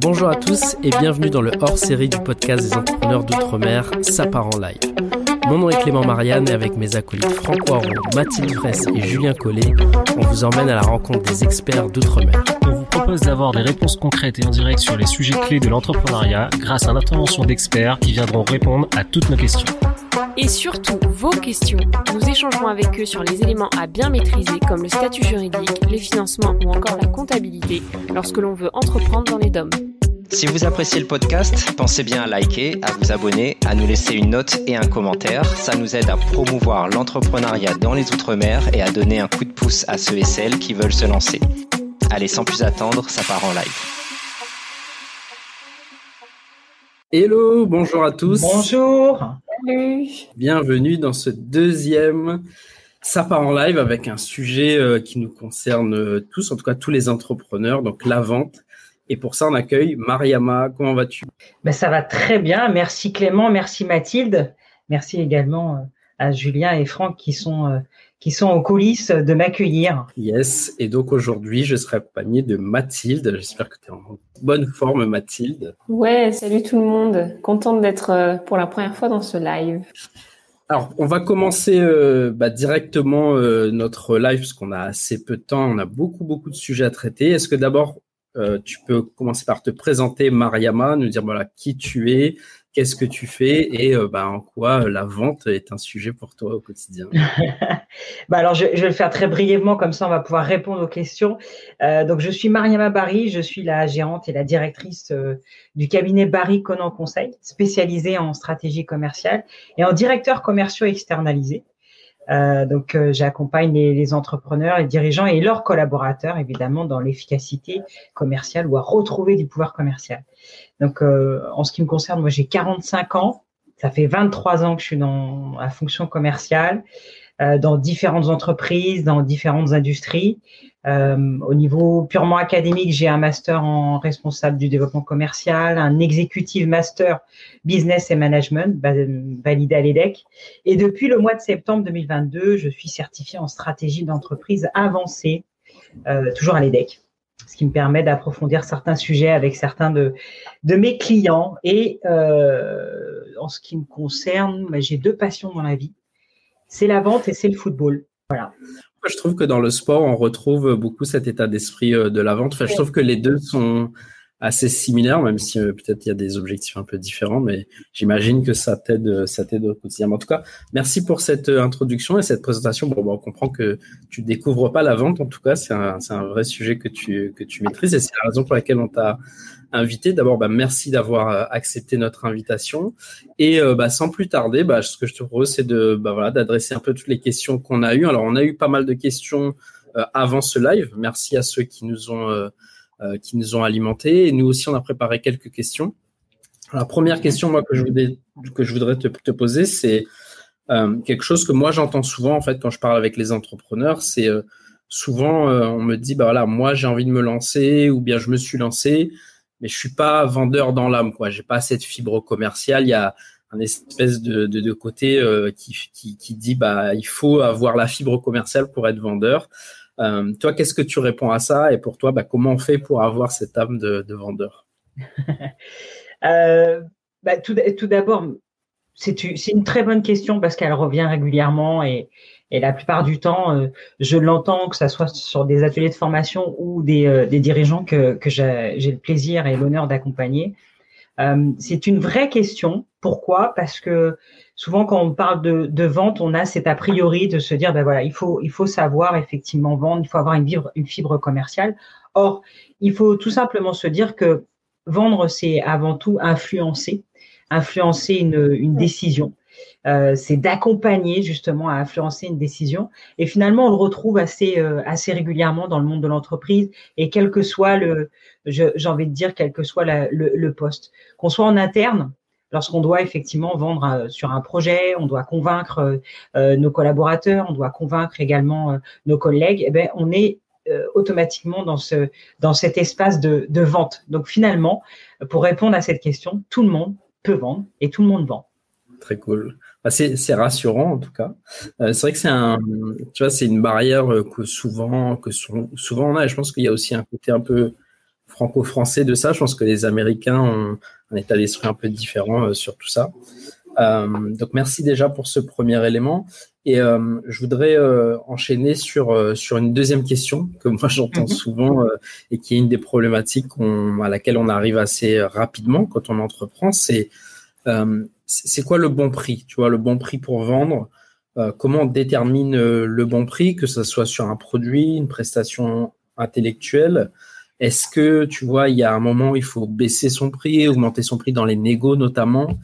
Bonjour à tous et bienvenue dans le hors-série du podcast des entrepreneurs d'outre-mer, Ça part en live. Mon nom est Clément Marianne et avec mes acolytes Franck Poiron, Mathilde Fraisse et Julien Collet, on vous emmène à la rencontre des experts d'outre-mer. On vous propose d'avoir des réponses concrètes et en direct sur les sujets clés de l'entrepreneuriat grâce à l'intervention d'experts qui viendront répondre à toutes nos questions. Et surtout, vos questions. Nous échangerons avec eux sur les éléments à bien maîtriser comme le statut juridique, les financements ou encore la comptabilité lorsque l'on veut entreprendre dans les DOM. Si vous appréciez le podcast, pensez bien à liker, à vous abonner, à nous laisser une note et un commentaire. Ça nous aide à promouvoir l'entrepreneuriat dans les Outre-mer et à donner un coup de pouce à ceux et celles qui veulent se lancer. Allez, sans plus attendre, ça part en live. Hello, bonjour à tous. Bonjour. Bienvenue dans ce deuxième Ça part en live avec un sujet euh, qui nous concerne euh, tous, en tout cas tous les entrepreneurs, donc la vente. Et pour ça, on accueille Mariama. Comment vas-tu? Ben, Ça va très bien. Merci Clément, merci Mathilde. Merci également euh, à Julien et Franck qui sont, euh, qui sont aux coulisses de m'accueillir. Yes. Et donc aujourd'hui, je serai accompagné de Mathilde. J'espère que tu es en bonne forme, Mathilde. Ouais, salut tout le monde. Contente d'être euh, pour la première fois dans ce live. Alors, on va commencer bah, directement notre live parce qu'on a assez peu de temps, on a beaucoup beaucoup de sujets à traiter. Est-ce que d'abord euh, tu peux commencer par te présenter, Mariama, nous dire voilà qui tu es, qu'est-ce que tu fais et euh, bah, en quoi la vente est un sujet pour toi au quotidien? bah alors je, vais le faire très brièvement, comme ça on va pouvoir répondre aux questions. Euh, donc je suis Mariama Barry, je suis la gérante et la directrice euh, du cabinet Barry Conan Conseil, spécialisé en stratégie commerciale et en directeur commerciaux externalisé. Euh, donc, euh, j'accompagne les, les, entrepreneurs, les dirigeants et leurs collaborateurs, évidemment, dans l'efficacité commerciale ou à retrouver du pouvoir commercial. Donc, euh, en ce qui me concerne, moi, j'ai 45 ans. Ça fait 23 ans que je suis dans la fonction commerciale. Euh, dans différentes entreprises, dans différentes industries. Euh, au niveau purement académique, j'ai un master en responsable du développement commercial, un executive master business et management validé à l'EDEC. Et depuis le mois de septembre 2022, je suis certifiée en stratégie d'entreprise avancée, euh, toujours à l'EDEC ce qui me permet d'approfondir certains sujets avec certains de, de mes clients. Et euh, en ce qui me concerne, bah, j'ai deux passions dans la vie c'est la vente et c'est le football. Voilà. je trouve que dans le sport, on retrouve beaucoup cet état d'esprit euh, de la vente. Enfin, je trouve que les deux sont assez similaires, même si euh, peut-être il y a des objectifs un peu différents, mais j'imagine que ça t'aide, euh, ça t'aide au quotidien. en tout cas, merci pour cette introduction et cette présentation. Bon, on comprend que tu découvres pas la vente. En tout cas, c'est un, c'est un vrai sujet que tu, que tu maîtrises et c'est la raison pour laquelle on t'a invité. D'abord, bah, merci d'avoir euh, accepté notre invitation. Et euh, bah, sans plus tarder, bah, ce que je te propose, c'est de bah, voilà, d'adresser un peu toutes les questions qu'on a eues. Alors, on a eu pas mal de questions euh, avant ce live. Merci à ceux qui nous ont qui nous ont alimentés. Nous aussi, on a préparé quelques questions. la première question, moi, que je voudrais, te, poser, c'est quelque chose que moi j'entends souvent en fait quand je parle avec les entrepreneurs. C'est souvent on me dit bah voilà, moi j'ai envie de me lancer ou bien je me suis lancé mais je suis pas vendeur dans l'âme, quoi. J'ai pas cette fibre commerciale. Il y a un espèce de, côté euh, qui, qui, qui, dit bah il faut avoir la fibre commerciale pour être vendeur. Euh, toi, qu'est-ce que tu réponds à ça Et pour toi, bah, comment on fait pour avoir cette âme de, de vendeur? Euh, bah, Tout, d'abord, c'est une très bonne question parce qu'elle revient régulièrement et, la plupart du temps, euh, je l'entends, que ce soit sur des ateliers de formation ou des, dirigeants que j'ai le plaisir et l'honneur d'accompagner. Euh, c'est une vraie question. Pourquoi? Parce que souvent, quand on parle de, vente, on a cet a priori de se dire, ben voilà, il faut, il faut savoir effectivement vendre, il faut avoir une fibre, commerciale. Or, il faut tout simplement se dire que vendre, c'est avant tout influencer, influencer une décision. Euh, c'est d'accompagner justement à influencer une décision. Et finalement, on le retrouve assez euh, assez régulièrement dans le monde de l'entreprise. Et quel que soit le, j'ai envie de dire, quel que soit le, poste, qu'on soit en interne, lorsqu'on doit effectivement vendre euh, sur un projet, on doit convaincre nos collaborateurs, on doit convaincre également nos collègues. Eh ben, on est automatiquement dans ce dans cet espace de vente. Donc finalement, pour répondre à cette question, tout le monde peut vendre et tout le monde vend. Très cool. bah, c'est rassurant en tout cas. Euh, c'est vrai que c'est un, tu vois, c'est une barrière que souvent, que souvent on a. Et je pense qu'il y a aussi un côté un peu franco-français de ça. Je pense que les Américains ont un état d'esprit un peu différent sur tout ça. donc merci déjà pour ce premier élément. Et euh, je voudrais euh, enchaîner sur euh, sur une deuxième question que moi j'entends mhm. souvent et qui est une des problématiques à laquelle on arrive assez rapidement quand on entreprend. C'est c'est quoi le bon prix Tu vois, le bon prix pour vendre. comment on détermine le bon prix, que ce soit sur un produit, une prestation intellectuelle? Est-ce que tu vois, il y a un moment où il faut baisser son prix, augmenter son prix dans les négos notamment?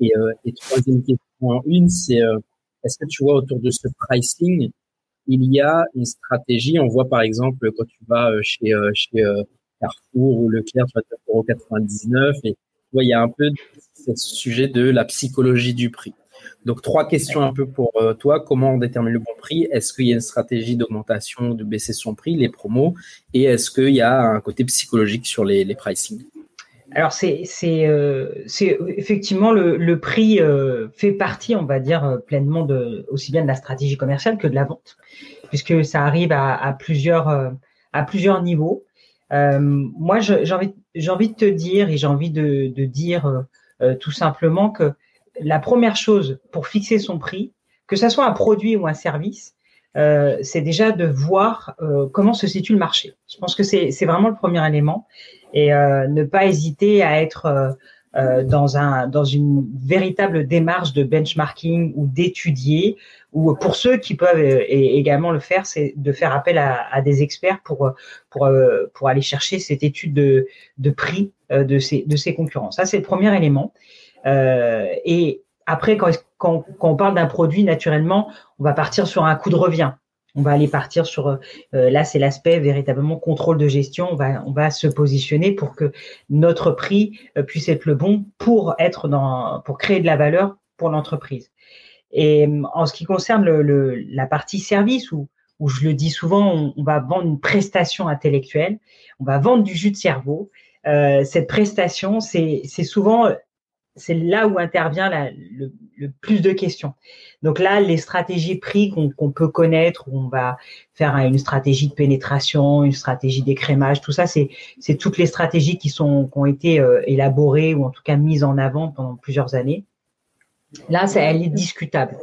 Et, et troisième question, une, c'est est-ce que tu vois autour de ce pricing, il y a une stratégie? On voit par exemple quand tu vas euh, chez, euh, chez euh, Carrefour ou Leclerc, tu vas pour 99 et il y a un peu ce sujet de la psychologie du prix. Donc trois questions un peu pour toi. Comment on détermine le bon prix? Est-ce qu'il y a une stratégie d'augmentation, de baisser son prix, les promos? Et est-ce qu'il y a un côté psychologique sur les, les pricing? Alors c'est euh, effectivement le, prix euh, fait partie, on va dire euh, pleinement de aussi bien de la stratégie commerciale que de la vente, puisque ça arrive à, plusieurs à plusieurs niveaux. moi, j'ai envie j'ai envie de te dire et j'ai envie de, dire tout simplement que la première chose pour fixer son prix, que ce soit un produit ou un service, euh, c'est déjà de voir euh, comment se situe le marché. Je pense que c'est vraiment le premier élément et euh, ne pas hésiter à être dans un dans une véritable démarche de benchmarking ou d'étudier ou pour ceux qui peuvent également le faire, c'est de faire appel à, des experts pour pour pour aller chercher cette étude de de prix de ces de ces concurrents. Ça c'est le premier élément. et après, quand, quand, quand on parle d'un produit, naturellement, on va partir sur un coût de revient. On va aller partir sur euh, là, c'est l'aspect véritablement contrôle de gestion. On va on va se positionner pour que notre prix euh, puisse être le bon pour être dans pour créer de la valeur pour l'entreprise. Et en ce qui concerne le, la partie service où où je le dis souvent, on, on, va vendre une prestation intellectuelle, on va vendre du jus de cerveau. Euh, cette prestation, c'est souvent c'est là où intervient le, plus de questions. Donc là, les stratégies prix qu'on peut connaître, où on va faire une stratégie de pénétration, une stratégie d'écrémage, tout ça, c'est toutes les stratégies qui sont qui ont été euh, élaborées ou en tout cas mises en avant pendant plusieurs années. Là, ça, elle est discutable,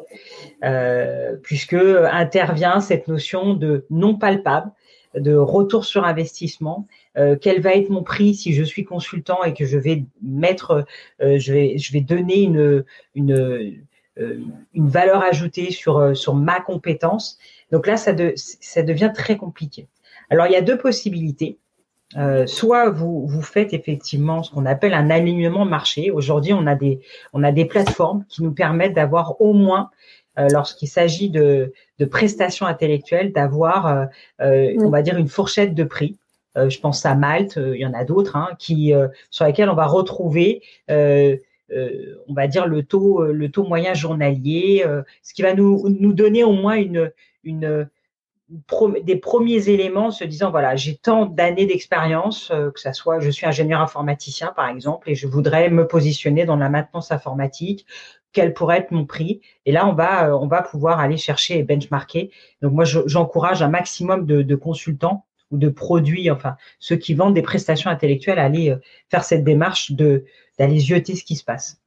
euh, puisque intervient cette notion de non palpable, de retour sur investissement euh, quel va être mon prix si je suis consultant et que je vais mettre, euh, je vais, je vais donner une, une, euh, une valeur ajoutée sur, sur ma compétence. Donc là, ça, de, ça devient très compliqué. Alors, il y a deux possibilités. Euh, soit vous, vous faites effectivement ce qu'on appelle un alignement marché. Aujourd'hui, on a des on a des plateformes qui nous permettent d'avoir au moins euh, lorsqu'il s'agit de, de prestations intellectuelles, d'avoir, euh, on va dire, une fourchette de prix. Euh, je pense à Malte, euh, il y en a d'autres, hein, qui euh, sur lesquels on va retrouver on va dire le taux, le taux moyen journalier, ce qui va nous, nous donner au moins une, une, des premiers éléments se disant voilà j'ai tant d'années d'expérience que ça soit je suis ingénieur informaticien par exemple et je voudrais me positionner dans la maintenance informatique quel pourrait être mon prix. Et là on va on va pouvoir aller chercher et benchmarker. Donc moi j'encourage un maximum de, de consultants ou de produits, enfin ceux qui vendent des prestations intellectuelles, aller euh, faire cette démarche de d'aller zioter ce qui se passe.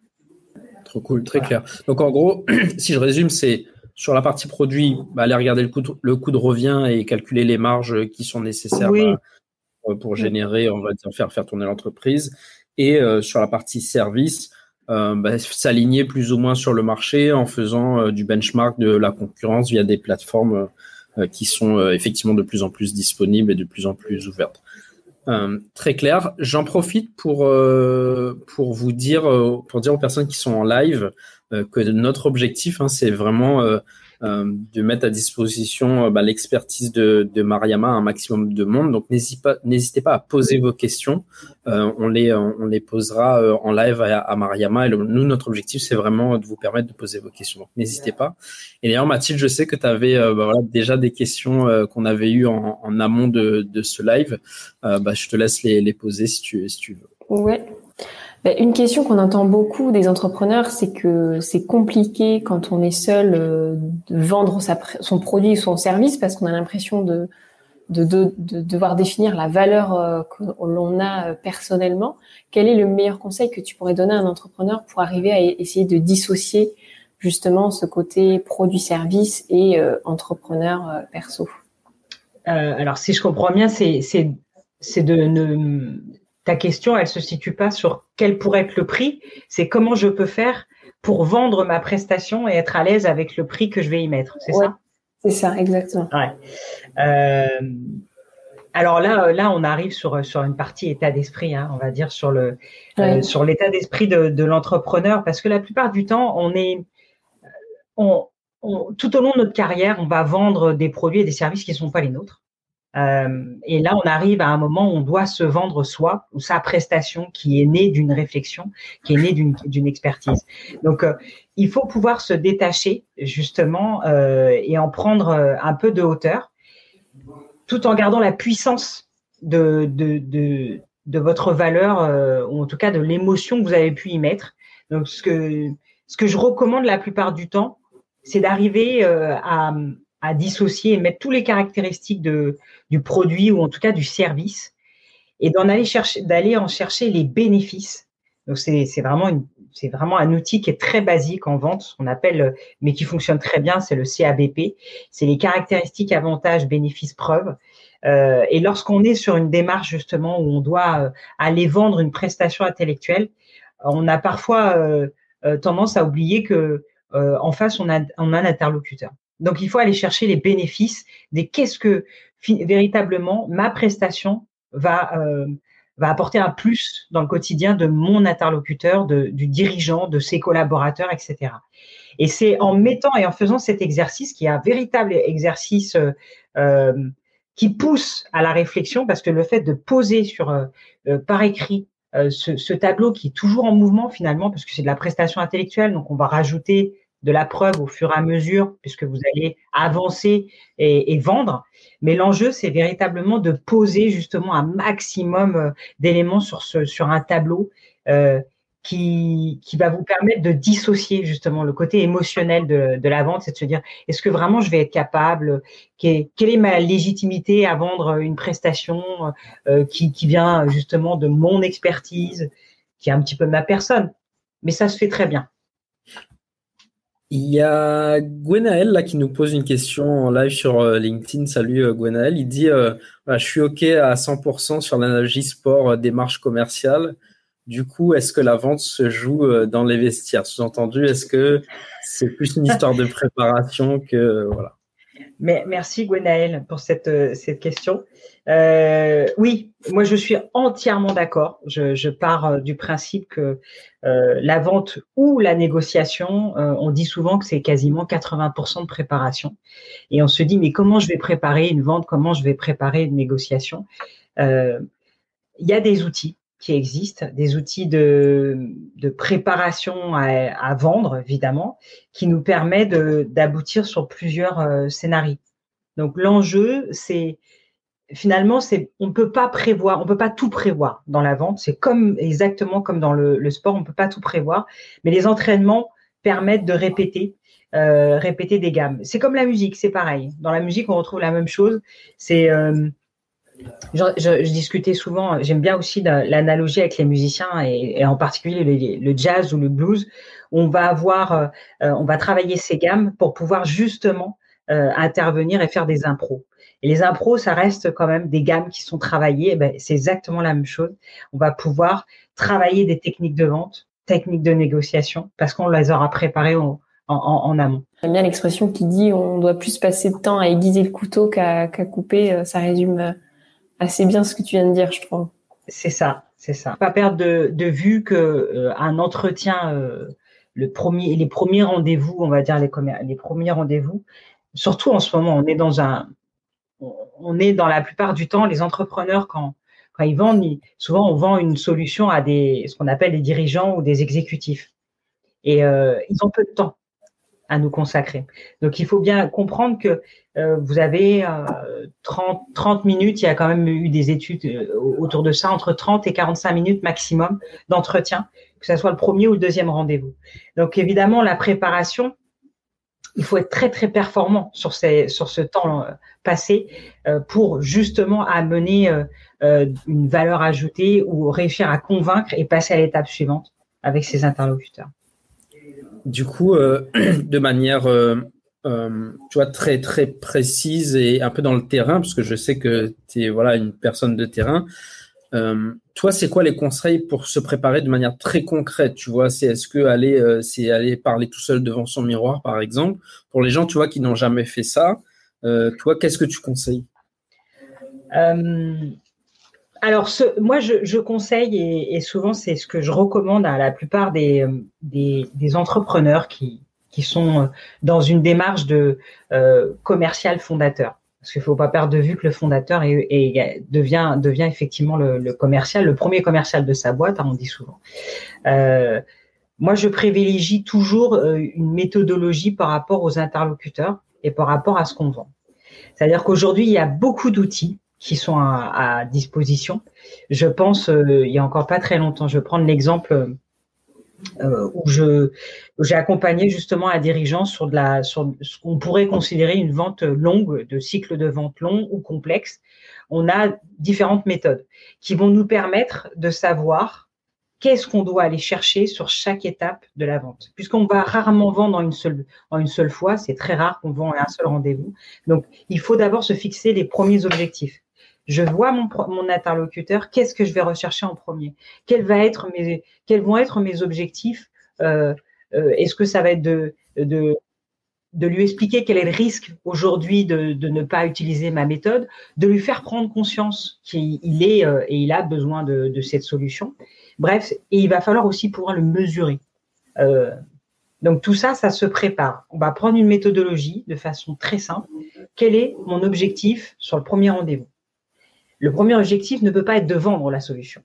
Trop cool, très clair. Donc en gros, si je résume, c'est sur la partie produit, bah, aller regarder le coût, de, le coût de revient et calculer les marges qui sont nécessaires bah, pour générer, on va dire, faire, faire tourner l'entreprise. Et euh, sur la partie service, euh, bah, s'aligner plus ou moins sur le marché en faisant du benchmark de la concurrence via des plateformes euh, qui sont euh, effectivement de plus en plus disponibles et de plus en plus ouvertes. Euh, très clair. J'en profite pour vous dire pour dire aux personnes qui sont en live que notre objectif, hein, c'est vraiment euh, de mettre à disposition euh, bah, l'expertise de, de Mariama à un maximum de monde. Donc n'hésitez pas, n'hésitez pas à poser vos questions. Euh, on les on les posera en live à, Mariama. Et nous, notre objectif, c'est vraiment de vous permettre de poser vos questions. Donc n'hésitez pas. Et d'ailleurs, Mathilde, je sais que tu avais bah, voilà, déjà des questions qu'on avait eues en, en, amont de, de ce live. bah, je te laisse les, les poser si tu, si tu veux. Ouais. Bah, une question qu'on entend beaucoup des entrepreneurs, c'est que c'est compliqué quand on est seul euh, de vendre son produit ou son service parce qu'on a l'impression de, de, devoir définir la valeur euh, que l'on a euh, personnellement. Quel est le meilleur conseil que tu pourrais donner à un entrepreneur pour arriver à essayer de dissocier justement ce côté produit-service et entrepreneur perso? Alors, si je comprends bien, c'est de ne ta question, elle se situe pas sur quel pourrait être le prix, c'est comment je peux faire pour vendre ma prestation et être à l'aise avec le prix que je vais y mettre. C'est ça? C'est ça, exactement. Euh, alors là, là, on arrive sur, sur une partie état d'esprit, hein, on va dire sur le euh, sur l'état d'esprit de, l'entrepreneur, parce que la plupart du temps, on est on, tout au long de notre carrière, on va vendre des produits et des services qui ne sont pas les nôtres. Euh, et là, on arrive à un moment où on doit se vendre soi ou sa prestation qui est née d'une réflexion, qui est née d'une expertise. Donc, euh, il faut pouvoir se détacher justement euh, et en prendre un peu de hauteur, tout en gardant la puissance de, de, de, de votre valeur ou en tout cas de l'émotion que vous avez pu y mettre. Donc, ce que, ce que je recommande la plupart du temps, c'est d'arriver à à dissocier et mettre toutes les caractéristiques de, du produit ou en tout cas du service et d'en aller chercher, d'aller en chercher les bénéfices. Donc c'est, vraiment une, c'est vraiment un outil qui est très basique en vente, qu'on appelle, mais qui fonctionne très bien, c'est le CABP. C'est les caractéristiques, avantages, bénéfices, preuves. Euh, et lorsqu'on est sur une démarche justement où on doit euh, aller vendre une prestation intellectuelle, on a parfois euh, tendance à oublier que en face on a, on a un interlocuteur. Donc, il faut aller chercher les bénéfices des qu'est-ce que véritablement ma prestation va, euh, va apporter un plus dans le quotidien de mon interlocuteur, de, du dirigeant, de ses collaborateurs, etc. Et c'est en mettant et en faisant cet exercice qui est un véritable exercice euh, euh qui pousse à la réflexion, parce que le fait de poser sur euh, euh par écrit ce, ce, tableau qui est toujours en mouvement finalement, parce que c'est de la prestation intellectuelle, donc on va rajouter de la preuve au fur et à mesure, puisque vous allez avancer et, vendre. Mais l'enjeu, c'est véritablement de poser justement un maximum euh, d'éléments sur, ce, sur un tableau euh, qui, qui va vous permettre de dissocier justement le côté émotionnel de, de la vente, c'est de se dire est-ce que vraiment je vais être capable Quelle est ma légitimité à vendre une prestation euh, qui, qui vient justement de mon expertise, qui est un petit peu ma personne Mais ça se fait très bien. Il y a Gwenaël là qui nous pose une question en live sur euh, LinkedIn. Salut euh, Gwenaël. Il dit euh, Je suis OK à 100% sur l'analogie sport démarche commerciale. Du coup, est-ce que la vente se joue dans les vestiaires? Sous-entendu, est-ce que c'est plus une histoire de préparation que. Voilà. Merci Gwenaël pour cette, cette question. Euh, oui, moi je suis entièrement d'accord. Je, pars euh, du principe que euh, la vente ou la négociation, on dit souvent que c'est quasiment 80% de préparation. Et on se dit, mais comment je vais préparer une vente? Comment je vais préparer une négociation? Il y a des outils existent, des outils de, préparation à, vendre, évidemment, qui nous permettent d'aboutir sur plusieurs scénarios. Donc l'enjeu, c'est finalement, c'est on ne peut pas prévoir, on peut pas tout prévoir dans la vente. C'est comme exactement comme dans le, sport, on ne peut pas tout prévoir. Mais les entraînements permettent de répéter, euh, répéter des gammes. C'est comme la musique, c'est pareil. Dans la musique, on retrouve la même chose. C'est euh, je, discutais souvent, j'aime bien aussi l'analogie avec les musiciens et, en particulier le, jazz ou le blues. On va avoir, euh, on va travailler ces gammes pour pouvoir justement intervenir et faire des impros. Et les impros, ça reste quand même des gammes qui sont travaillées. Eh ben, c'est exactement la même chose. On va pouvoir travailler des techniques de vente, techniques de négociation, parce qu'on les aura préparées en, amont. J'aime bien l'expression qui dit on doit plus passer de temps à aiguiser le couteau qu'à couper. Euh, ça résume euh, assez bien ce que tu viens de dire, je trouve. C'est ça, c'est ça. Pas perdre de, vue que euh, un entretien, le premier, les premiers rendez-vous, on va dire les, les premiers rendez-vous, surtout en ce moment, on est dans un, on est dans la plupart du temps, les entrepreneurs, quand, quand ils vendent, souvent on vend une solution à des, ce qu'on appelle des dirigeants ou des exécutifs. Et euh, ils ont peu de temps. À nous consacrer. Donc il faut bien comprendre que euh, vous avez 30, 30 minutes, il y a quand même eu des études autour de ça, entre 30 et 45 minutes maximum d'entretien, que ce soit le premier ou le deuxième rendez-vous. Donc évidemment, la préparation, il faut être très très performant sur, sur ce temps euh, passé euh, pour justement amener euh, une valeur ajoutée ou réussir à convaincre et passer à l'étape suivante avec ses interlocuteurs. Du coup, de manière tu vois, très très précise et un peu dans le terrain, parce que je sais que tu es voilà, une personne de terrain, euh, toi, c'est quoi les conseils pour se préparer de manière très concrète Tu vois, c'est est-ce que aller, euh, c'est aller parler tout seul devant son miroir, par exemple? Pour les gens, tu vois, qui n'ont jamais fait ça, euh, toi, qu'est-ce que tu conseilles? Alors, moi, je, conseille et, souvent c'est ce que je recommande à la plupart des, des, entrepreneurs qui, sont dans une démarche de commercial fondateur parce qu'il faut pas perdre de vue que le fondateur devient, effectivement le, commercial, le premier commercial de sa boîte, hein, on dit souvent. Euh, moi, je privilégie toujours euh, une méthodologie par rapport aux interlocuteurs et par rapport à ce qu'on vend. C'est-à-dire qu'aujourd'hui, il y a beaucoup d'outils qui sont à, disposition. Je pense, euh, il y a encore pas très longtemps, je vais prendre l'exemple euh, où je j'ai accompagné justement un dirigeant sur de la sur ce qu'on pourrait considérer une vente longue, de cycle de vente long ou complexe. On a différentes méthodes qui vont nous permettre de savoir qu'est-ce qu'on doit aller chercher sur chaque étape de la vente. Puisqu'on va rarement vendre en une seule, en une seule fois, c'est très rare qu'on vend à un seul rendez-vous. Donc, il faut d'abord se fixer les premiers objectifs je vois mon, interlocuteur, qu'est-ce que je vais rechercher en premier? Quels, vont être mes objectifs? Euh, euh, Est-ce que ça va être de, lui expliquer quel est le risque aujourd'hui de, de, ne pas utiliser ma méthode, de lui faire prendre conscience qu'il est euh, et il a besoin de, de, cette solution? Bref, et il va falloir aussi pouvoir le mesurer. Euh, donc tout ça, ça se prépare. On va prendre une méthodologie de façon très simple. Quel est mon objectif sur le premier rendez-vous? Le premier objectif ne peut pas être de vendre la solution.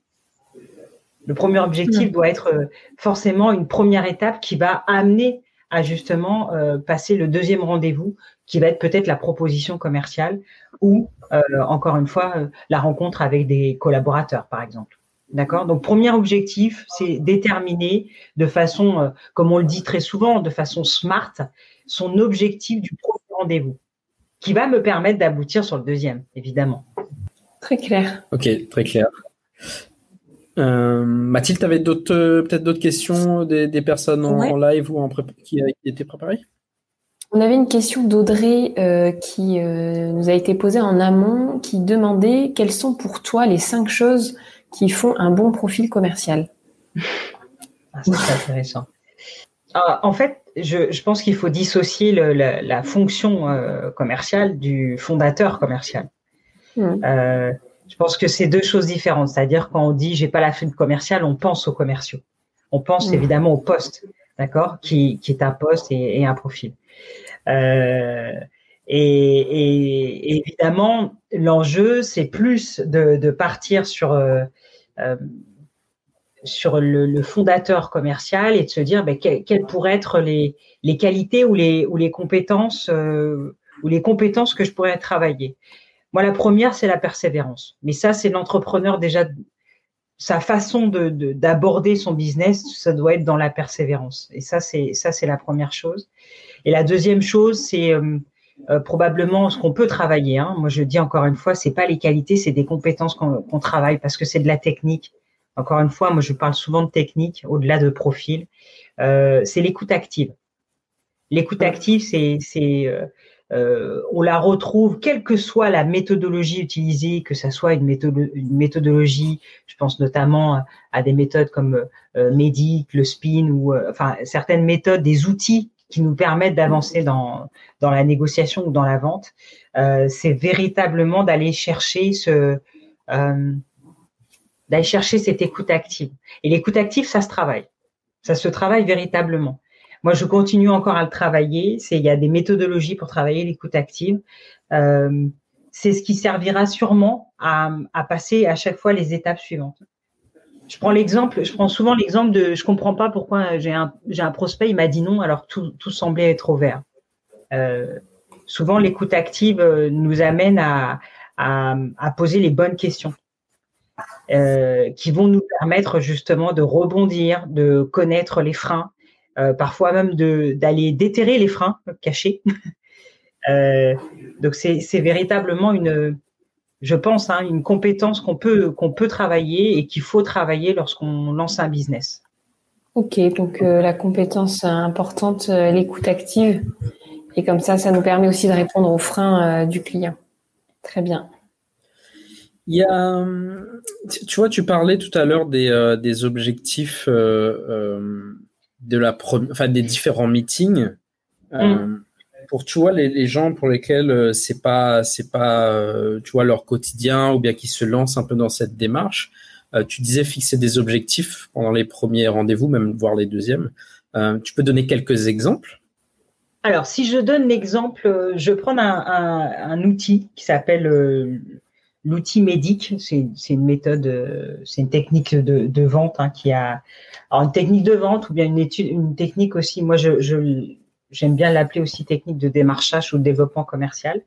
Le premier objectif doit être euh, forcément une première étape qui va amener à justement euh, passer le deuxième rendez-vous, qui va être peut-être la proposition commerciale ou, euh, encore une fois, la rencontre avec des collaborateurs, par exemple. D'accord? Donc, premier objectif, c'est déterminer de façon, comme on le dit très souvent, de façon smart, son objectif du premier rendez-vous, qui va me permettre d'aboutir sur le deuxième, évidemment. Très clair. Ok, très clair. Euh, Mathilde, tu avais d'autres, euh, peut-être d'autres questions des, personnes en, live ou en qui, étaient préparées? On avait une question d'Audrey euh, qui nous a été posée en amont, qui demandait quelles sont pour toi les cinq choses qui font un bon profil commercial? Ah, c'est intéressant. Ah, en fait, je, pense qu'il faut dissocier la, fonction commerciale du fondateur commercial. Euh, je pense que c'est deux choses différentes. C'est-à-dire quand on dit j'ai pas la fibre commerciale, on pense aux commerciaux. On pense mm. évidemment au poste, d'accord, qui, qui, est un poste et, un profil. Euh, et, et, évidemment, l'enjeu, c'est plus de, de, partir sur euh, sur le, le, fondateur commercial et de se dire ben, quelles pourraient être les, les, qualités ou les, ou les compétences euh, ou les compétences que je pourrais travailler. Moi, la première, c'est la persévérance. Mais ça, c'est l'entrepreneur déjà, sa façon d'aborder de, son business, ça doit être dans la persévérance. Et ça, c'est ça, c'est la première chose. Et la deuxième chose, c'est euh, euh, probablement ce qu'on peut travailler. Hein. Moi, je dis encore une fois, c'est pas les qualités, c'est des compétences qu'on travaille parce que c'est de la technique. Encore une fois, moi, je parle souvent de technique au-delà de profil. Euh, c'est l'écoute active. L'écoute active, c'est euh, on la retrouve, quelle que soit la méthodologie utilisée, que ce soit une, méthodologie, je pense notamment à des méthodes comme euh, Medic, le spin, ou euh, enfin certaines méthodes, des outils qui nous permettent d'avancer dans, dans la négociation ou dans la vente. c'est véritablement d'aller chercher ce d'aller chercher cette écoute active. Et l'écoute active, ça se travaille. Ça se travaille véritablement. Moi, je continue encore à le travailler. C'est il y a des méthodologies pour travailler l'écoute active. Euh, c'est ce qui servira sûrement à, à, passer à chaque fois les étapes suivantes. je prends l'exemple, je prends souvent l'exemple de, je comprends pas pourquoi j'ai un, j'ai un prospect, il m'a dit non alors tout, tout semblait être ouvert. Euh, souvent, l'écoute active euh, nous amène à, à, à, poser les bonnes questions. Euh, qui vont nous permettre justement de rebondir, de connaître les freins, euh, parfois même de d'aller déterrer les freins cachés. euh, donc c'est véritablement une, je pense, hein, une compétence qu'on peut qu'on peut travailler et qu'il faut travailler lorsqu'on lance un business. Ok, donc euh, la compétence importante, euh, l'écoute active, et comme ça, ça nous permet aussi de répondre aux freins du client. Très bien. Il y a, tu vois, tu parlais tout à l'heure des, euh, des objectifs euh, euh, de la enfin des différents meetings. Mm. Pour tu vois les, les, gens pour lesquels c'est pas c'est pas tu vois leur quotidien ou bien qui se lancent un peu dans cette démarche. tu disais fixer des objectifs pendant les premiers rendez-vous, même voire les deuxièmes. tu peux donner quelques exemples? Alors, si je donne l'exemple, je prends un, un, un outil qui s'appelle l'outil médic, c'est une méthode, euh, c'est une technique de, de vente hein, qui a alors une technique de vente ou bien une étude, une technique aussi. Moi, je j'aime bien l'appeler aussi technique de démarchage ou de développement commercial.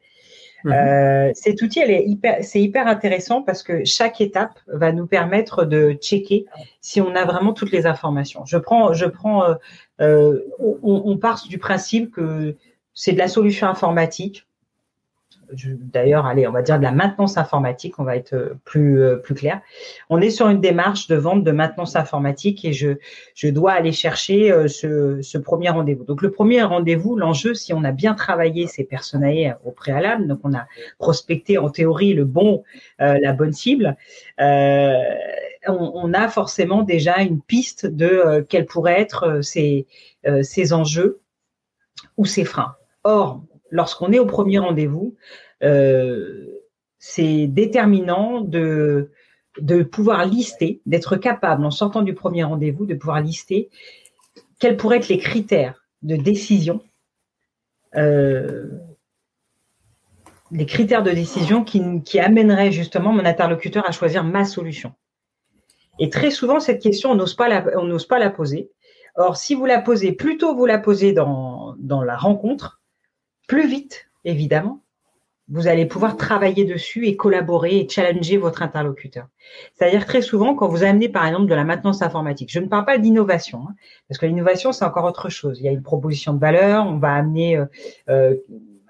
Mhm. Euh, cet outil, elle est hyper, c'est hyper intéressant parce que chaque étape va nous permettre de checker si on a vraiment toutes les informations. Je prends, je prends, euh, euh on, on part du principe que c'est de la solution informatique d'ailleurs, allez, on va dire de la maintenance informatique, on va être euh, plus euh, plus clair. On est sur une démarche de vente de maintenance informatique et je je dois aller chercher euh, ce, ce premier rendez-vous. Donc le premier rendez-vous, l'enjeu, si on a bien travaillé ses personnels au préalable, donc on a prospecté en théorie le bon la bonne cible, euh, on, on, a forcément déjà une piste de quels pourraient être ces ces enjeux ou ces freins. Or, lorsqu'on est au premier rendez-vous, euh, c'est déterminant de, pouvoir lister, d'être capable, en sortant du premier rendez-vous, de pouvoir lister quels pourraient être les critères de décision, euh, les critères de décision qui, amèneraient justement mon interlocuteur à choisir ma solution. Et très souvent, cette question, on n'ose pas la, poser. Or, si vous la posez, plus tôt vous la posez dans la rencontre, plus vite, évidemment, vous allez pouvoir travailler dessus et collaborer et challenger votre interlocuteur. C'est-à-dire très souvent, quand vous amenez par exemple de la maintenance informatique, je ne parle pas d'innovation, hein, parce que l'innovation c'est encore autre chose. Il y a une proposition de valeur, on va amener euh, euh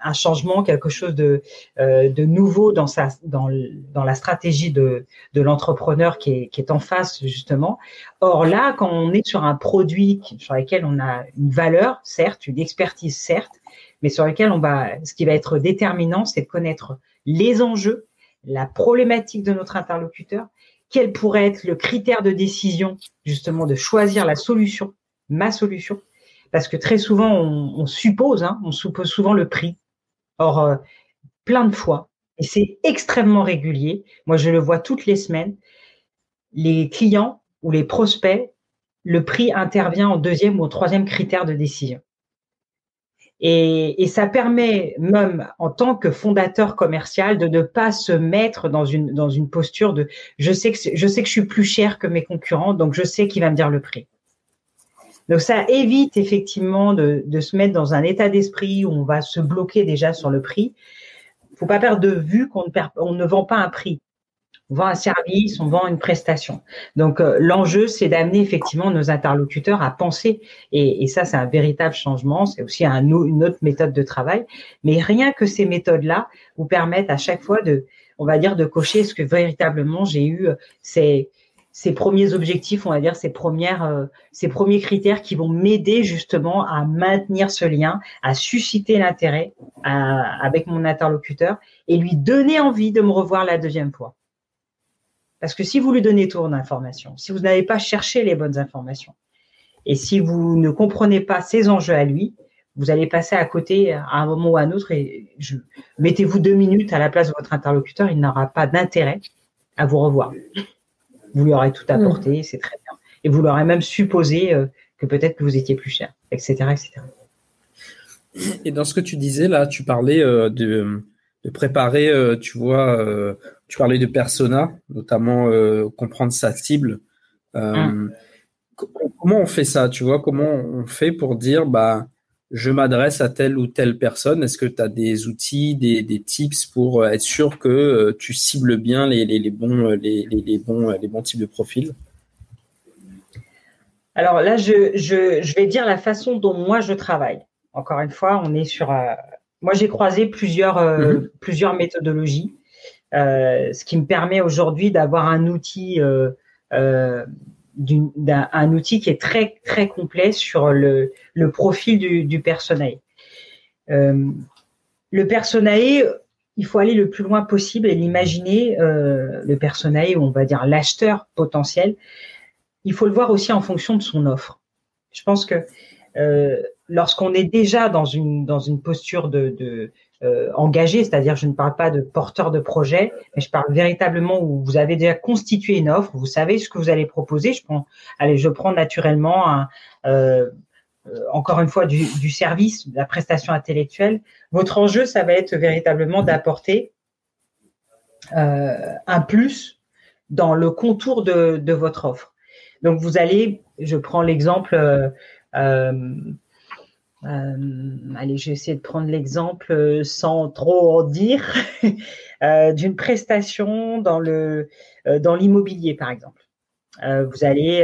un changement, quelque chose de, euh, de nouveau dans sa dans, dans la stratégie de, de l'entrepreneur qui est, qui est en face justement. Or là, quand on est sur un produit sur lequel on a une valeur, certes, une expertise, certes, mais sur lequel on va, ce qui va être déterminant, c'est de connaître les enjeux, la problématique de notre interlocuteur, quel pourrait être le critère de décision, justement, de choisir la solution, ma solution, parce que très souvent, on, suppose, hein, on suppose souvent le prix. Or, euh, plein de fois, et c'est extrêmement régulier, moi je le vois toutes les semaines, les clients ou les prospects, le prix intervient en deuxième ou en troisième critère de décision. Et, et, ça permet même en tant que fondateur commercial de ne pas se mettre dans une dans une posture de je sais que je sais que je suis plus cher que mes concurrents donc je sais qu'il va me dire le prix. Donc ça évite effectivement de, se mettre dans un état d'esprit où on va se bloquer déjà sur le prix. Faut pas perdre de vue qu'on ne perd, on ne vend pas un prix on vend un service, on vend une prestation. Donc euh, l'enjeu, c'est d'amener effectivement nos interlocuteurs à penser, et, ça c'est un véritable changement, c'est aussi un, une autre méthode de travail, mais rien que ces méthodes-là vous permettent à chaque fois de, on va dire, de cocher ce que véritablement j'ai eu euh, ces premiers objectifs, on va dire ces premières, euh, premiers critères qui vont m'aider justement à maintenir ce lien, à susciter l'intérêt avec mon interlocuteur et lui donner envie de me revoir la deuxième fois. Parce que si vous lui donnez trop d'informations, si vous n'avez pas cherché les bonnes informations, et si vous ne comprenez pas ses enjeux à lui, vous allez passer à côté à un moment ou à un autre et je, mettez-vous deux minutes à la place de votre interlocuteur, il n'aura pas d'intérêt à vous revoir. Vous lui aurez tout apporté, mm. c'est très bien. Et vous l'aurez même supposé euh, que peut-être que vous étiez plus cher, etc., etc. Et dans ce que tu disais là, tu parlais euh, de, de préparer, euh, tu vois, tu parlais de persona, notamment euh, comprendre sa cible. Hum. Comment on fait ça Tu vois, comment on fait pour dire, bah, je m'adresse à telle ou telle personne Est-ce que tu as des outils, des, tips pour euh, être sûr que euh, tu cibles bien les, bons, euh, les, bons, les bons types de profils? Alors là, je, vais dire la façon dont moi je travaille. Encore une fois, on est sur. moi, j'ai croisé plusieurs, plusieurs méthodologies, ce qui me permet aujourd'hui d'avoir un outil d'un outil qui est très très complet sur le, le profil du, du. Euh, le personae, il faut aller le plus loin possible et l'imaginer, euh, le personae, on va dire l'acheteur potentiel, il faut le voir aussi en fonction de son offre. Je pense que euh, lorsqu'on est déjà dans une, dans une posture de euh, engagé, c'est-à-dire je ne parle pas de porteur de projet, mais je parle véritablement où vous avez déjà constitué une offre, vous savez ce que vous allez proposer. Je prends, allez, je prends naturellement euh, encore une fois du, service, de la prestation intellectuelle. Votre enjeu, ça va être véritablement d'apporter euh, un plus dans le contour de, votre offre. Donc vous allez, je prends l'exemple. Allez, je vais essayer de prendre l'exemple euh, sans trop en dire, euh, d'une prestation dans le dans l'immobilier, par exemple. vous allez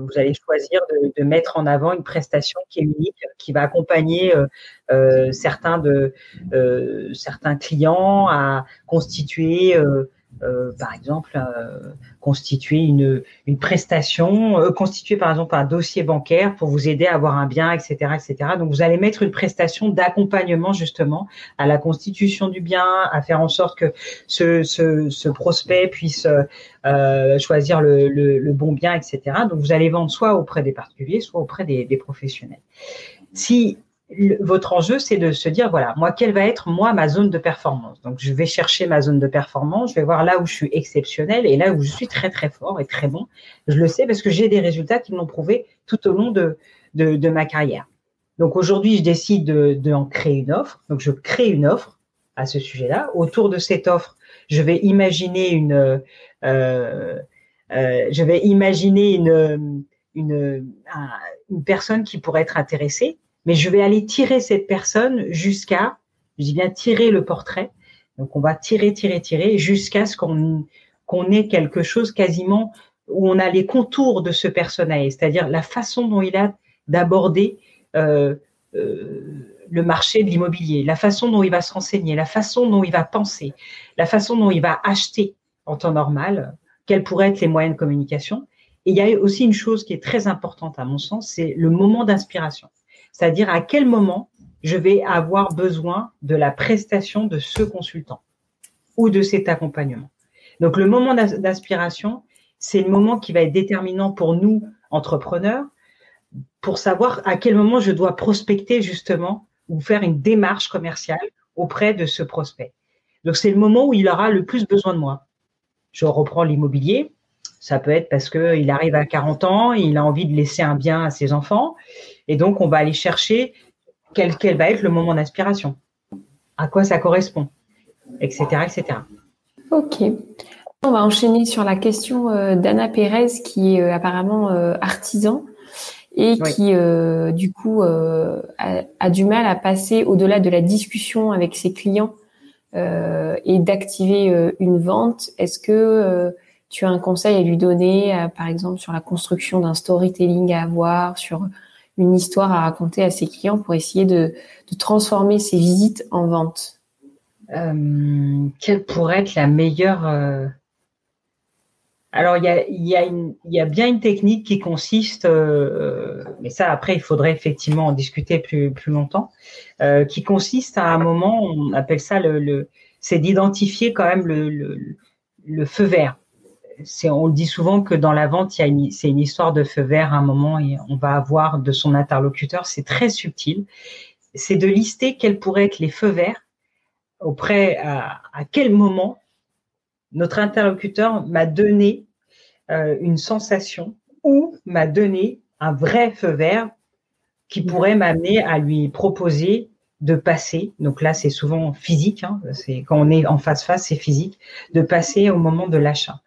vous allez choisir de, de, mettre en avant une prestation qui est unique, qui va accompagner certains de certains clients à constituer euh, par exemple, euh, constituer une, une prestation, euh, constituer par exemple un dossier bancaire pour vous aider à avoir un bien, etc., etc. Donc, vous allez mettre une prestation d'accompagnement justement à la constitution du bien, à faire en sorte que ce, ce, prospect puisse euh, choisir le, le, le, bon bien, etc. Donc, vous allez vendre soit auprès des particuliers, soit auprès des, des professionnels. Si votre enjeu, c'est de se dire, voilà, moi, quelle va être, moi, ma zone de performance? Donc, je vais chercher ma zone de performance, je vais voir là où je suis exceptionnel et là où je suis très, très fort et très bon. Je le sais parce que j'ai des résultats qui m'ont prouvé tout au long de, de, de, ma carrière. Donc, aujourd'hui, je décide de, de en créer une offre. Donc, je crée une offre à ce sujet-là. Autour de cette offre, je vais imaginer une, euh, euh, je vais imaginer une, une, une personne qui pourrait être intéressée mais je vais aller tirer cette personne jusqu'à, je dis bien tirer le portrait. Donc on va tirer, tirer, tirer jusqu'à ce qu'on qu'on ait quelque chose quasiment où on a les contours de ce personnage, c'est-à-dire la façon dont il a d'aborder euh, euh, le marché de l'immobilier, la façon dont il va se renseigner, la façon dont il va penser, la façon dont il va acheter en temps normal, quels pourraient être les moyens de communication. Et il y a aussi une chose qui est très importante à mon sens, c'est le moment d'inspiration c'est-à-dire à quel moment je vais avoir besoin de la prestation de ce consultant ou de cet accompagnement. Donc le moment d'inspiration, c'est le moment qui va être déterminant pour nous, entrepreneurs, pour savoir à quel moment je dois prospecter justement ou faire une démarche commerciale auprès de ce prospect. Donc c'est le moment où il aura le plus besoin de moi. Je reprends l'immobilier. Ça peut être parce qu'il arrive à 40 ans, il a envie de laisser un bien à ses enfants. Et donc, on va aller chercher quel, quel va être le moment d'inspiration, à quoi ça correspond, etc., etc. Ok. On va enchaîner sur la question euh, d'Anna Pérez, qui est euh, apparemment euh, artisan et qui, du coup, a, du mal à passer au-delà de la discussion avec ses clients et d'activer une vente. Est-ce que tu as un conseil à lui donner, par exemple, sur la construction d'un storytelling à avoir, sur une histoire à raconter à ses clients pour essayer de, transformer ses visites en vente. Euh, Quelle pourrait être la meilleure euh, Alors, il y a, bien une technique qui consiste, euh, mais ça après, il faudrait effectivement en discuter plus, longtemps, qui consiste à un moment, on appelle ça le, c'est d'identifier quand même le feu vert on dit souvent que dans la vente, c'est une histoire de feu vert à un moment et on va avoir de son interlocuteur. C'est très subtil. C'est de lister quels pourraient être les feux verts auprès à, quel moment notre interlocuteur m'a donné euh, une sensation ou m'a donné un vrai feu vert qui pourrait m'amener à lui proposer de passer, donc là c'est souvent physique, hein, c'est quand on est en face face c'est physique, de passer au moment de l'achat.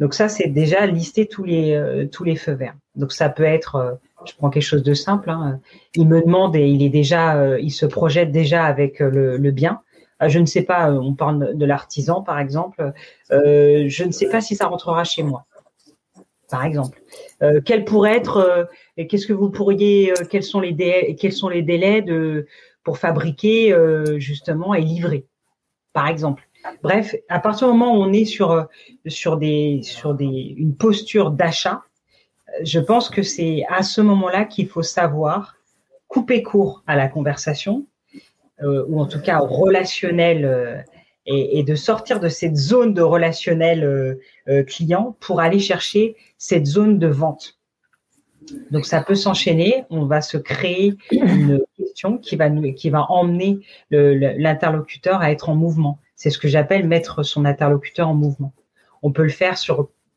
Donc ça, c'est déjà lister tous les tous les feux verts. Donc ça peut être, je prends quelque chose de simple. Hein, il me demande et il est déjà, il se projette déjà avec le, bien. Je ne sais pas, on parle de l'artisan par exemple. je ne sais pas si ça rentrera chez moi par exemple. Euh, quel pourrait être, euh, qu'est-ce que vous pourriez, euh, quels sont les délais, quels sont les délais de pour fabriquer justement et livrer, par exemple? Bref, à partir du moment où on est sur sur des sur des une posture d'achat, je pense que c'est à ce moment-là qu'il faut savoir couper court à la conversation ou en tout cas au relationnel et, de sortir de cette zone de relationnel euh, euh, client pour aller chercher cette zone de vente. Donc ça peut s'enchaîner, on va se créer une question qui va nous, qui va emmener l'interlocuteur à être en mouvement. C'est ce que j'appelle mettre son interlocuteur en mouvement. On peut le faire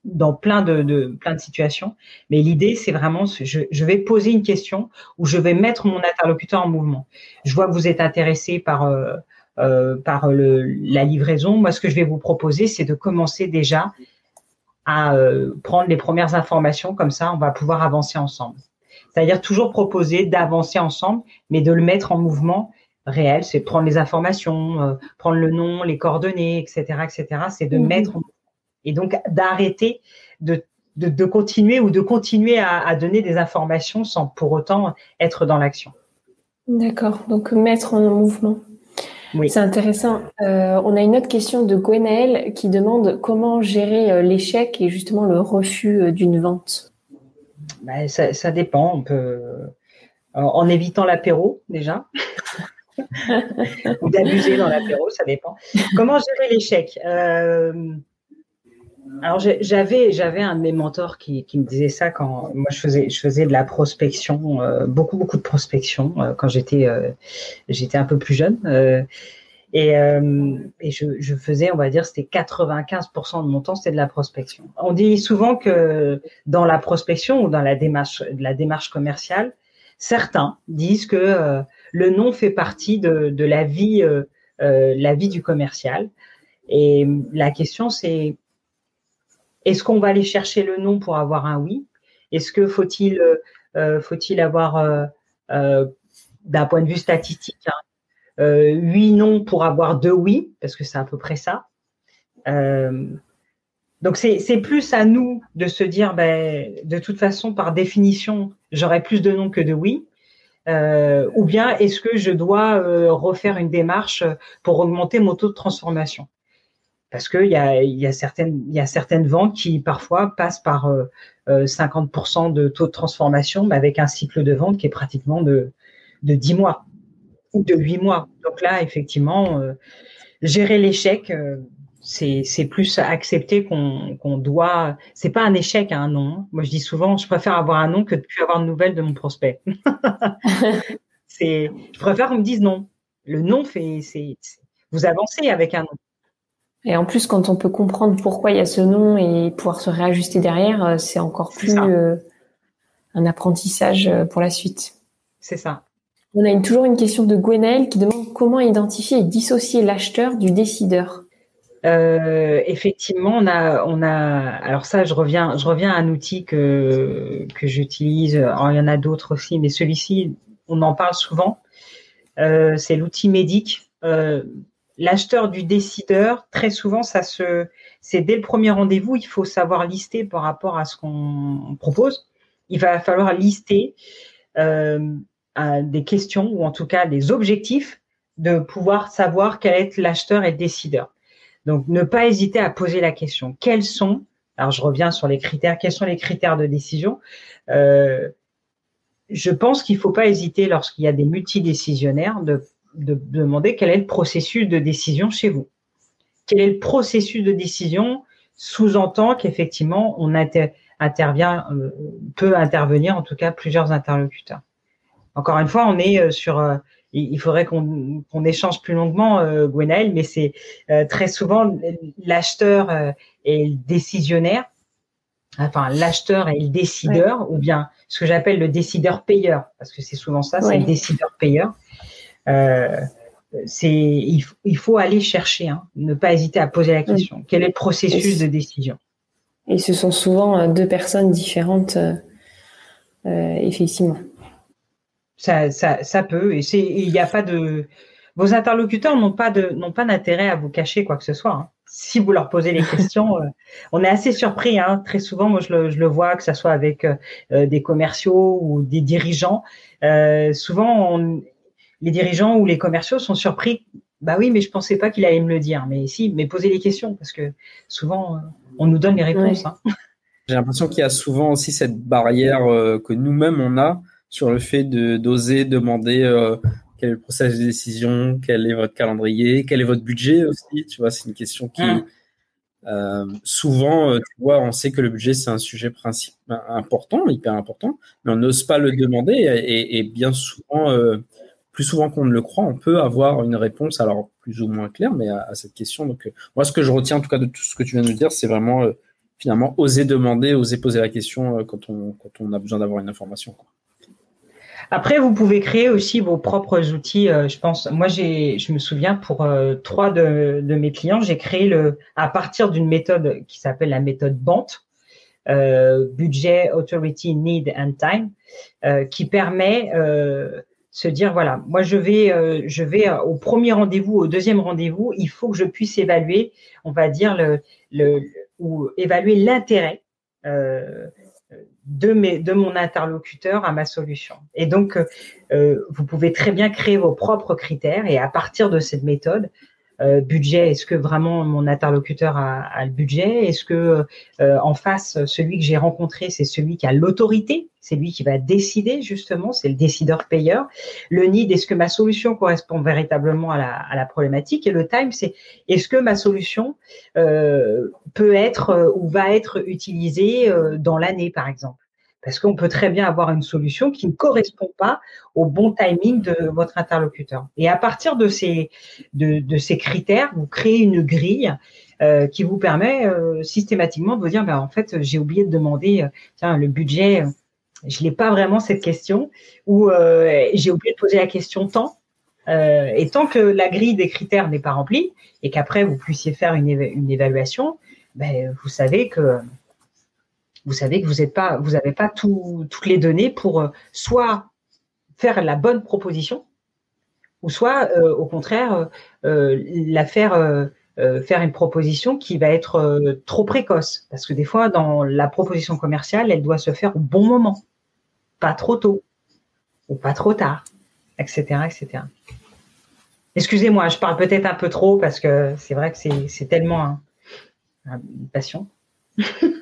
dans plein de, situations, mais l'idée c'est vraiment je, vais poser une question où je vais mettre mon interlocuteur en mouvement. Je vois que vous êtes intéressé par euh, euh, la livraison. Moi, ce que je vais vous proposer, c'est de commencer déjà à euh, prendre les premières informations. Comme ça, on va pouvoir avancer ensemble. C'est-à-dire toujours proposer d'avancer ensemble, mais de le mettre en mouvement réel. C'est prendre les informations, euh, prendre le nom, les coordonnées, etc., etc. C'est de mhm. mettre en et donc d'arrêter de, de, de, continuer ou de continuer à, à donner des informations sans pour autant être dans l'action. D'accord. Donc mettre en mouvement. C'est intéressant. Euh, on a une autre question de Gwenaël qui demande comment gérer euh, l'échec et justement le refus d'une vente. Ben, ça, dépend. On peut, en, évitant l'apéro déjà, ou d'abuser dans l'apéro, ça dépend. Comment gérer l'échec? Alors j'avais j'avais un de mes mentors qui, me disait ça quand moi je faisais je faisais de la prospection beaucoup beaucoup de prospection quand j'étais j'étais un peu plus jeune et, et je, je, faisais on va dire c'était 95% de mon temps c'était de la prospection. On dit souvent que dans la prospection ou dans la démarche la démarche commerciale certains disent que le nom fait partie de, la vie la vie du commercial. Et la question c'est est-ce qu'on va aller chercher le non pour avoir un oui? Est-ce que faut-il euh, faut-il avoir euh, euh, d'un point de vue statistique hein, huit non pour avoir deux oui? Parce que c'est à peu près ça. Donc c'est plus à nous de se dire ben, de toute façon par définition j'aurai plus de non que de oui. ou bien est-ce que je dois refaire une démarche pour augmenter mon taux de transformation? Parce qu'il y a, y, a certaines, y a certaines ventes qui parfois passent par euh, 50% euh, de taux de transformation, mais avec un cycle de vente qui est pratiquement de, de 10 mois ou de 8 mois. Donc là, effectivement, euh, gérer l'échec, euh, c'est, plus accepter qu'on, doit. C'est pas un échec, un hein, non. Moi, je dis souvent, je préfère avoir un non que de plus avoir de nouvelles de mon prospect. c'est, je préfère qu'on me dise non. Le non fait, c'est, vous avancez avec un non. Et en plus, quand on peut comprendre pourquoi il y a ce nom et pouvoir se réajuster derrière, euh, c'est encore plus euh, un apprentissage euh, pour la suite. C'est ça. On a une, toujours une question de Gwenaël qui demande comment identifier et dissocier l'acheteur du décideur. Euh, effectivement, on a, on a. Alors ça, je reviens, je reviens à un outil que que j'utilise. il y en a d'autres aussi, mais celui-ci, on en parle souvent. Euh, c'est l'outil Médic. Euh, l'acheteur du décideur, très souvent, ça se, c'est dès le premier rendez-vous, il faut savoir lister par rapport à ce qu'on propose. Il va falloir lister des questions ou en tout cas des objectifs de pouvoir savoir quel est l'acheteur et le décideur. Donc, ne pas hésiter à poser la question. Quels sont, alors je reviens sur les critères, quels sont les critères de décision euh, Je pense qu'il ne faut pas hésiter lorsqu'il y a des multidécisionnaires de de demander quel est le processus de décision chez vous. Quel est le processus de décision sous-entend qu'effectivement on intervient, euh, peut intervenir en tout cas plusieurs interlocuteurs. Encore une fois, on est euh, sur il faudrait qu'on échange plus longuement, euh, Gwenaël, mais c'est très souvent l'acheteur et le décisionnaire, enfin l'acheteur et le décideur, ou bien ce que j'appelle le décideur-payeur, parce que c'est souvent ça, c'est le décideur-payeur. Euh, il, faut aller chercher, hein, ne pas hésiter à poser la question. Quel est le processus de décision? Et ce sont souvent deux personnes différentes, effectivement. Ça, ça, ça peut. Et il n'y a pas de. Vos interlocuteurs n'ont pas de n'ont pas d'intérêt à vous cacher quoi que ce soit. Hein. Si vous leur posez les questions, euh, on est assez surpris. Hein. Très souvent, moi je le, je le, vois que ce soit avec euh, euh, des commerciaux ou des dirigeants. souvent, on, les dirigeants ou les commerciaux sont surpris. Bah oui, mais je pensais pas qu'il allait me le dire. Mais si, mais posez les questions parce que souvent on nous donne les réponses. Hein. J'ai l'impression qu'il y a souvent aussi cette barrière que nous-mêmes on a sur le fait de d'oser demander euh, quel est le processus de décision, quel est votre calendrier, quel est votre budget aussi. Tu vois, c'est une question qui mmh. euh, souvent, euh, tu vois, on sait que le budget c'est un sujet principal important, hyper important, mais on n'ose pas le demander et, et bien souvent, euh, plus souvent qu'on ne le croit, on peut avoir une réponse, alors plus ou moins claire, mais à, à cette question. Donc, moi, ce que je retiens en tout cas de tout ce que tu viens de nous dire, c'est vraiment finalement oser demander, oser poser la question quand on quand on a besoin d'avoir une information. Quoi. Après, vous pouvez créer aussi vos propres outils. Euh, je pense, moi, j'ai, je me souviens pour euh, trois de, de, mes clients, j'ai créé le, à partir d'une méthode qui s'appelle la méthode BANT, euh, Budget, Authority, Need and Time, euh, qui permet se dire voilà, moi je vais, je vais au premier rendez-vous, au deuxième rendez-vous, il faut que je puisse évaluer, on va dire le, le ou évaluer l'intérêt de, mes, de mon interlocuteur à ma solution. Et donc, euh, vous pouvez très bien créer vos propres critères et à partir de cette méthode, euh, budget, est-ce que vraiment mon interlocuteur a, le budget? Est-ce que euh, en face, celui que j'ai rencontré, c'est celui qui a l'autorité? C'est lui qui va décider justement, c'est le décideur-payeur. Le need, est-ce que ma solution correspond véritablement à la, problématique? Et le time, c'est est-ce que ma solution euh, peut être ou va être utilisée dans l'année, par exemple? Parce qu'on peut très bien avoir une solution qui ne correspond pas au bon timing de votre interlocuteur. Et à partir de ces, de, de ces critères, vous créez une grille euh, qui vous permet euh, systématiquement de vous dire, ben, en fait, j'ai oublié de demander, euh, tiens, le budget, je n'ai pas vraiment cette question, ou j'ai oublié de poser la question temps. et tant que la grille des critères n'est pas remplie, et qu'après vous puissiez faire une, une évaluation, ben, vous savez que vous savez que vous n'avez pas, vous pas toutes les données pour euh, soit faire la bonne proposition, ou soit euh, au contraire euh, la faire faire une proposition qui va être trop précoce, parce que des fois dans la proposition commerciale, elle doit se faire au bon moment, pas trop tôt ou pas trop tard, etc., etc. Excusez-moi, je parle peut-être un peu trop parce que c'est vrai que c'est tellement une passion.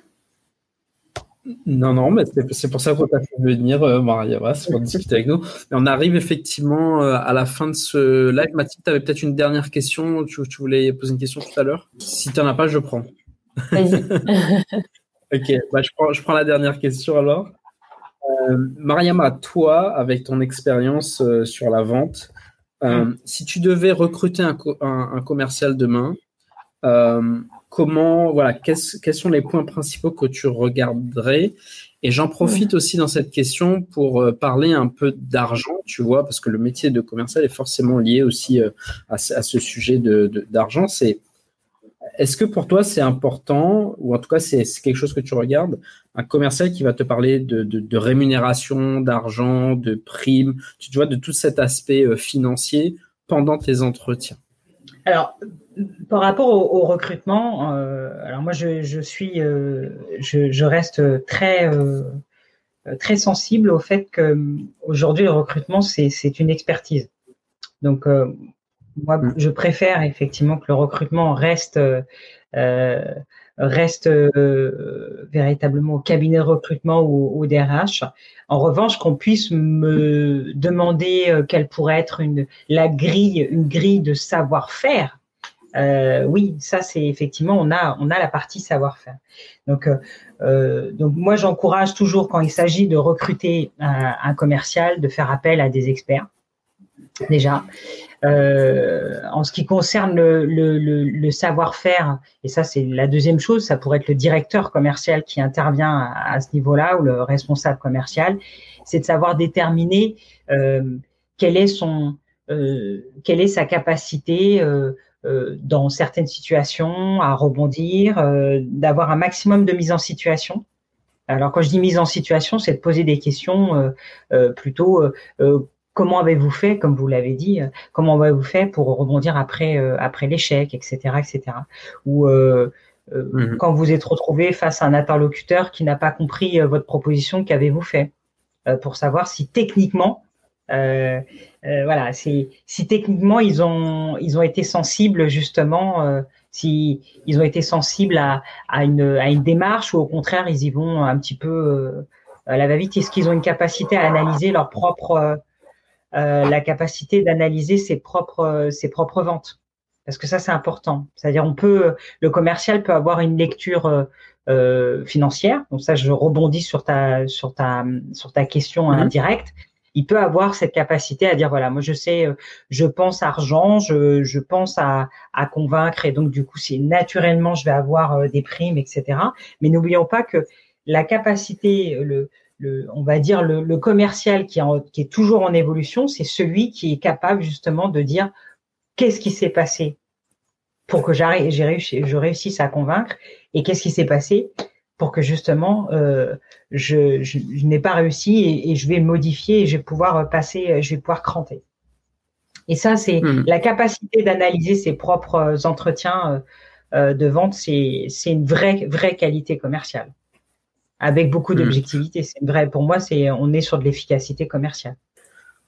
Non, non, mais c'est pour ça qu'on t'a fait venir, euh, Maria, pour discuter avec nous. On arrive effectivement euh, à la fin de ce live. Mathilde, tu avais peut-être une dernière question. Tu, voulais poser une question tout à l'heure? Si tu n'en as pas, je prends. ok, bah, je, prends, je prends la dernière question alors. Euh, Mariama, toi, avec ton expérience euh, sur la vente, mm. si tu devais recruter un, un, un commercial demain, comment, voilà, quels, sont les points principaux que tu regarderais? Et j'en profite aussi dans cette question pour euh, parler un peu d'argent, tu vois, parce que le métier de commercial est forcément lié aussi euh, à, ce sujet d'argent. De, c'est est-ce que pour toi c'est important, ou en tout cas c'est quelque chose que tu regardes, un commercial qui va te parler de, de rémunération, d'argent, de primes, tu vois, de tout cet aspect euh, financier pendant tes entretiens? Alors, par rapport au, recrutement, euh, alors moi je, suis, euh, je, reste très euh, très sensible au fait que aujourd'hui le recrutement c'est une expertise. Donc moi mm. je préfère effectivement que le recrutement reste reste véritablement au cabinet de recrutement ou au DRH. En revanche, qu'on puisse me demander quelle pourrait être une la grille, une grille de savoir-faire euh, oui, ça c'est effectivement on a on a la partie savoir-faire. Donc euh, euh, donc moi j'encourage toujours quand il s'agit de recruter un, commercial de faire appel à des experts déjà. en ce qui concerne le, savoir-faire, et ça c'est la deuxième chose, ça pourrait être le directeur commercial qui intervient à, ce niveau-là ou le responsable commercial, c'est de savoir déterminer quel est son quelle est sa capacité dans certaines situations, à rebondir, d'avoir un maximum de mise en situation. Alors quand je dis mise en situation, c'est de poser des questions plutôt comment avez-vous fait, comme vous l'avez dit, comment avez-vous fait pour rebondir après après l'échec, etc., etc. Ou mhm. quand vous êtes retrouvé face à un interlocuteur qui n'a pas compris votre proposition, qu'avez-vous fait pour savoir si techniquement euh, euh, voilà, c'est si techniquement ils ont ils ont été sensibles justement, euh, si ils ont été sensibles à, à une à une démarche ou au contraire ils y vont un petit peu à la va-vite. Est-ce qu'ils ont une capacité à analyser leur propre la capacité d'analyser ses propres ses propres ventes? Parce que ça c'est important. C'est-à-dire on peut le commercial peut avoir une lecture euh, financière. Donc ça, je rebondis sur ta sur ta sur ta question mm-hmm. indirecte il peut avoir cette capacité à dire voilà, moi je sais, euh, je pense argent, je, je pense à, convaincre et donc du coup c'est naturellement je vais avoir euh, des primes, etc. Mais n'oublions pas que la capacité, on va dire le, commercial qui, est toujours en évolution, c'est celui qui est capable justement de dire qu'est-ce qui s'est passé pour que j'arrive, je réussisse à convaincre et qu'est-ce qui s'est passé pour que justement euh, je, je, n'ai pas réussi et, et, je vais modifier et je vais pouvoir passer, je vais pouvoir cranter. Et ça, c'est hmm. la capacité d'analyser ses propres entretiens euh, euh, de vente, c'est une vraie vraie qualité commerciale avec beaucoup hmm. d'objectivité. C'est vrai pour moi, c'est on est sur de l'efficacité commerciale.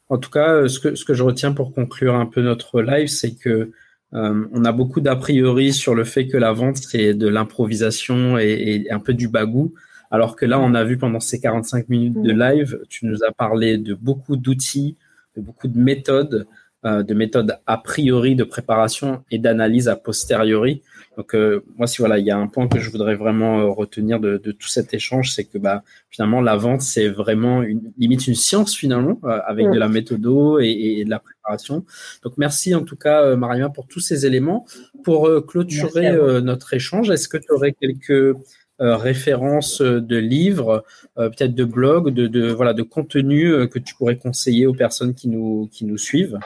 En tout cas, ce que ce que je retiens pour conclure un peu notre live, c'est que euh, on a beaucoup d'a priori sur le fait que la vente c'est de l'improvisation et, et, un peu du bagou, alors que là on a vu pendant ces 45 minutes de live, tu nous as parlé de beaucoup d'outils, de beaucoup de méthodes, euh, de méthodes a priori de préparation et d'analyse a posteriori. Donc euh, moi, si voilà, il y a un point que je voudrais vraiment euh, retenir de, de, tout cet échange, c'est que bah finalement la vente c'est vraiment une, limite une science finalement euh, avec de la méthodo et, et, de la préparation. Donc merci en tout cas Maria pour tous ces éléments. Pour clôturer notre échange, est-ce que tu aurais quelques références de livres, peut-être de blogs, de, de voilà de contenu que tu pourrais conseiller aux personnes qui nous qui nous suivent?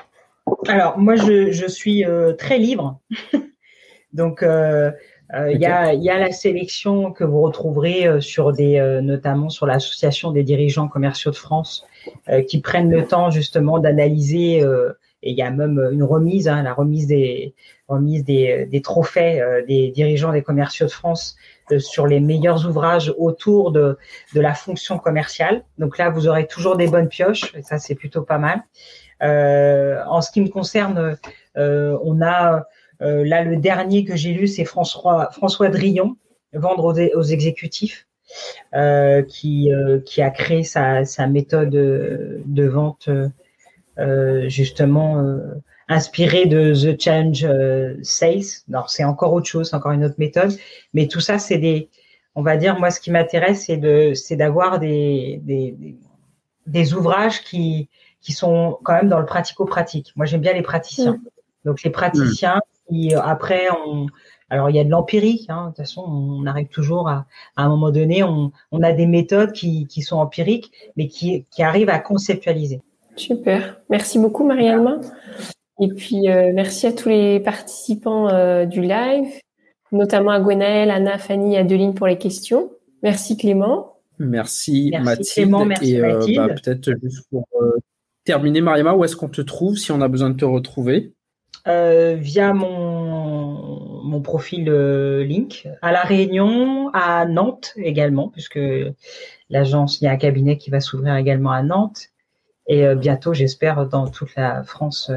Alors moi je, je suis très libre. Donc, euh, euh, il y, a, y, a, la sélection que vous retrouverez euh, sur des, notamment sur l'association des dirigeants commerciaux de France, qui prennent le temps justement d'analyser. et il y a même une remise, hein, la remise des remise des, des trophées des dirigeants des commerciaux de France sur les meilleurs ouvrages autour de, de la fonction commerciale. Donc là, vous aurez toujours des bonnes pioches, et ça c'est plutôt pas mal. en ce qui me concerne, on a euh, là, le dernier que j'ai lu, c'est François, François Drillon, Vendre aux, exécutifs, euh, qui, euh, qui a créé sa, sa méthode de vente justement inspirée de The Change Sales. Alors, c'est encore autre chose, encore une autre méthode. Mais tout ça, c'est des, on va dire, moi, ce qui m'intéresse, c'est de, c'est d'avoir des, des, des, ouvrages qui, qui sont quand même dans le pratico-pratique. Moi, j'aime bien les praticiens. Mm. Donc, les praticiens après, on, alors il y a de l'empirique. Hein, de toute façon, on arrive toujours à, à un moment donné, on, on, a des méthodes qui, qui sont empiriques, mais qui, qui arrivent à conceptualiser. Super. Merci beaucoup, Marianne. Et puis, euh, merci à tous les participants euh, du live, notamment à Gwenaël, Anna, Fanny et Adeline pour les questions. Merci Clément. Merci, merci Mathilde. Clément, merci et euh, bah, peut-être juste pour terminer, Mariama, où est-ce qu'on te trouve si on a besoin de te retrouver? Euh, via mon, mon profil euh, Link à La Réunion, à Nantes également, puisque l'agence, il y a un cabinet qui va s'ouvrir également à Nantes. Et euh, bientôt, j'espère, dans toute la France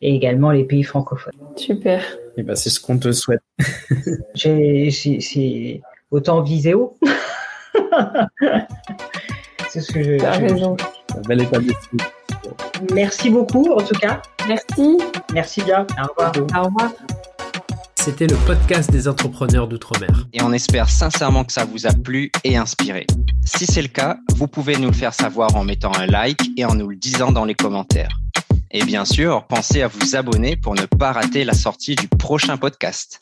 et également les pays francophones. Super. Et eh ben, c'est ce qu'on te souhaite. c'est autant viséo. c'est ce que je. T'as raison. bel état d'esprit. Merci beaucoup, en tout cas. Merci. Merci bien. Au revoir. Au revoir. C'était le podcast des entrepreneurs d'outre-mer. Et on espère sincèrement que ça vous a plu et inspiré. Si c'est le cas, vous pouvez nous le faire savoir en mettant un like et en nous le disant dans les commentaires. Et bien sûr, pensez à vous abonner pour ne pas rater la sortie du prochain podcast.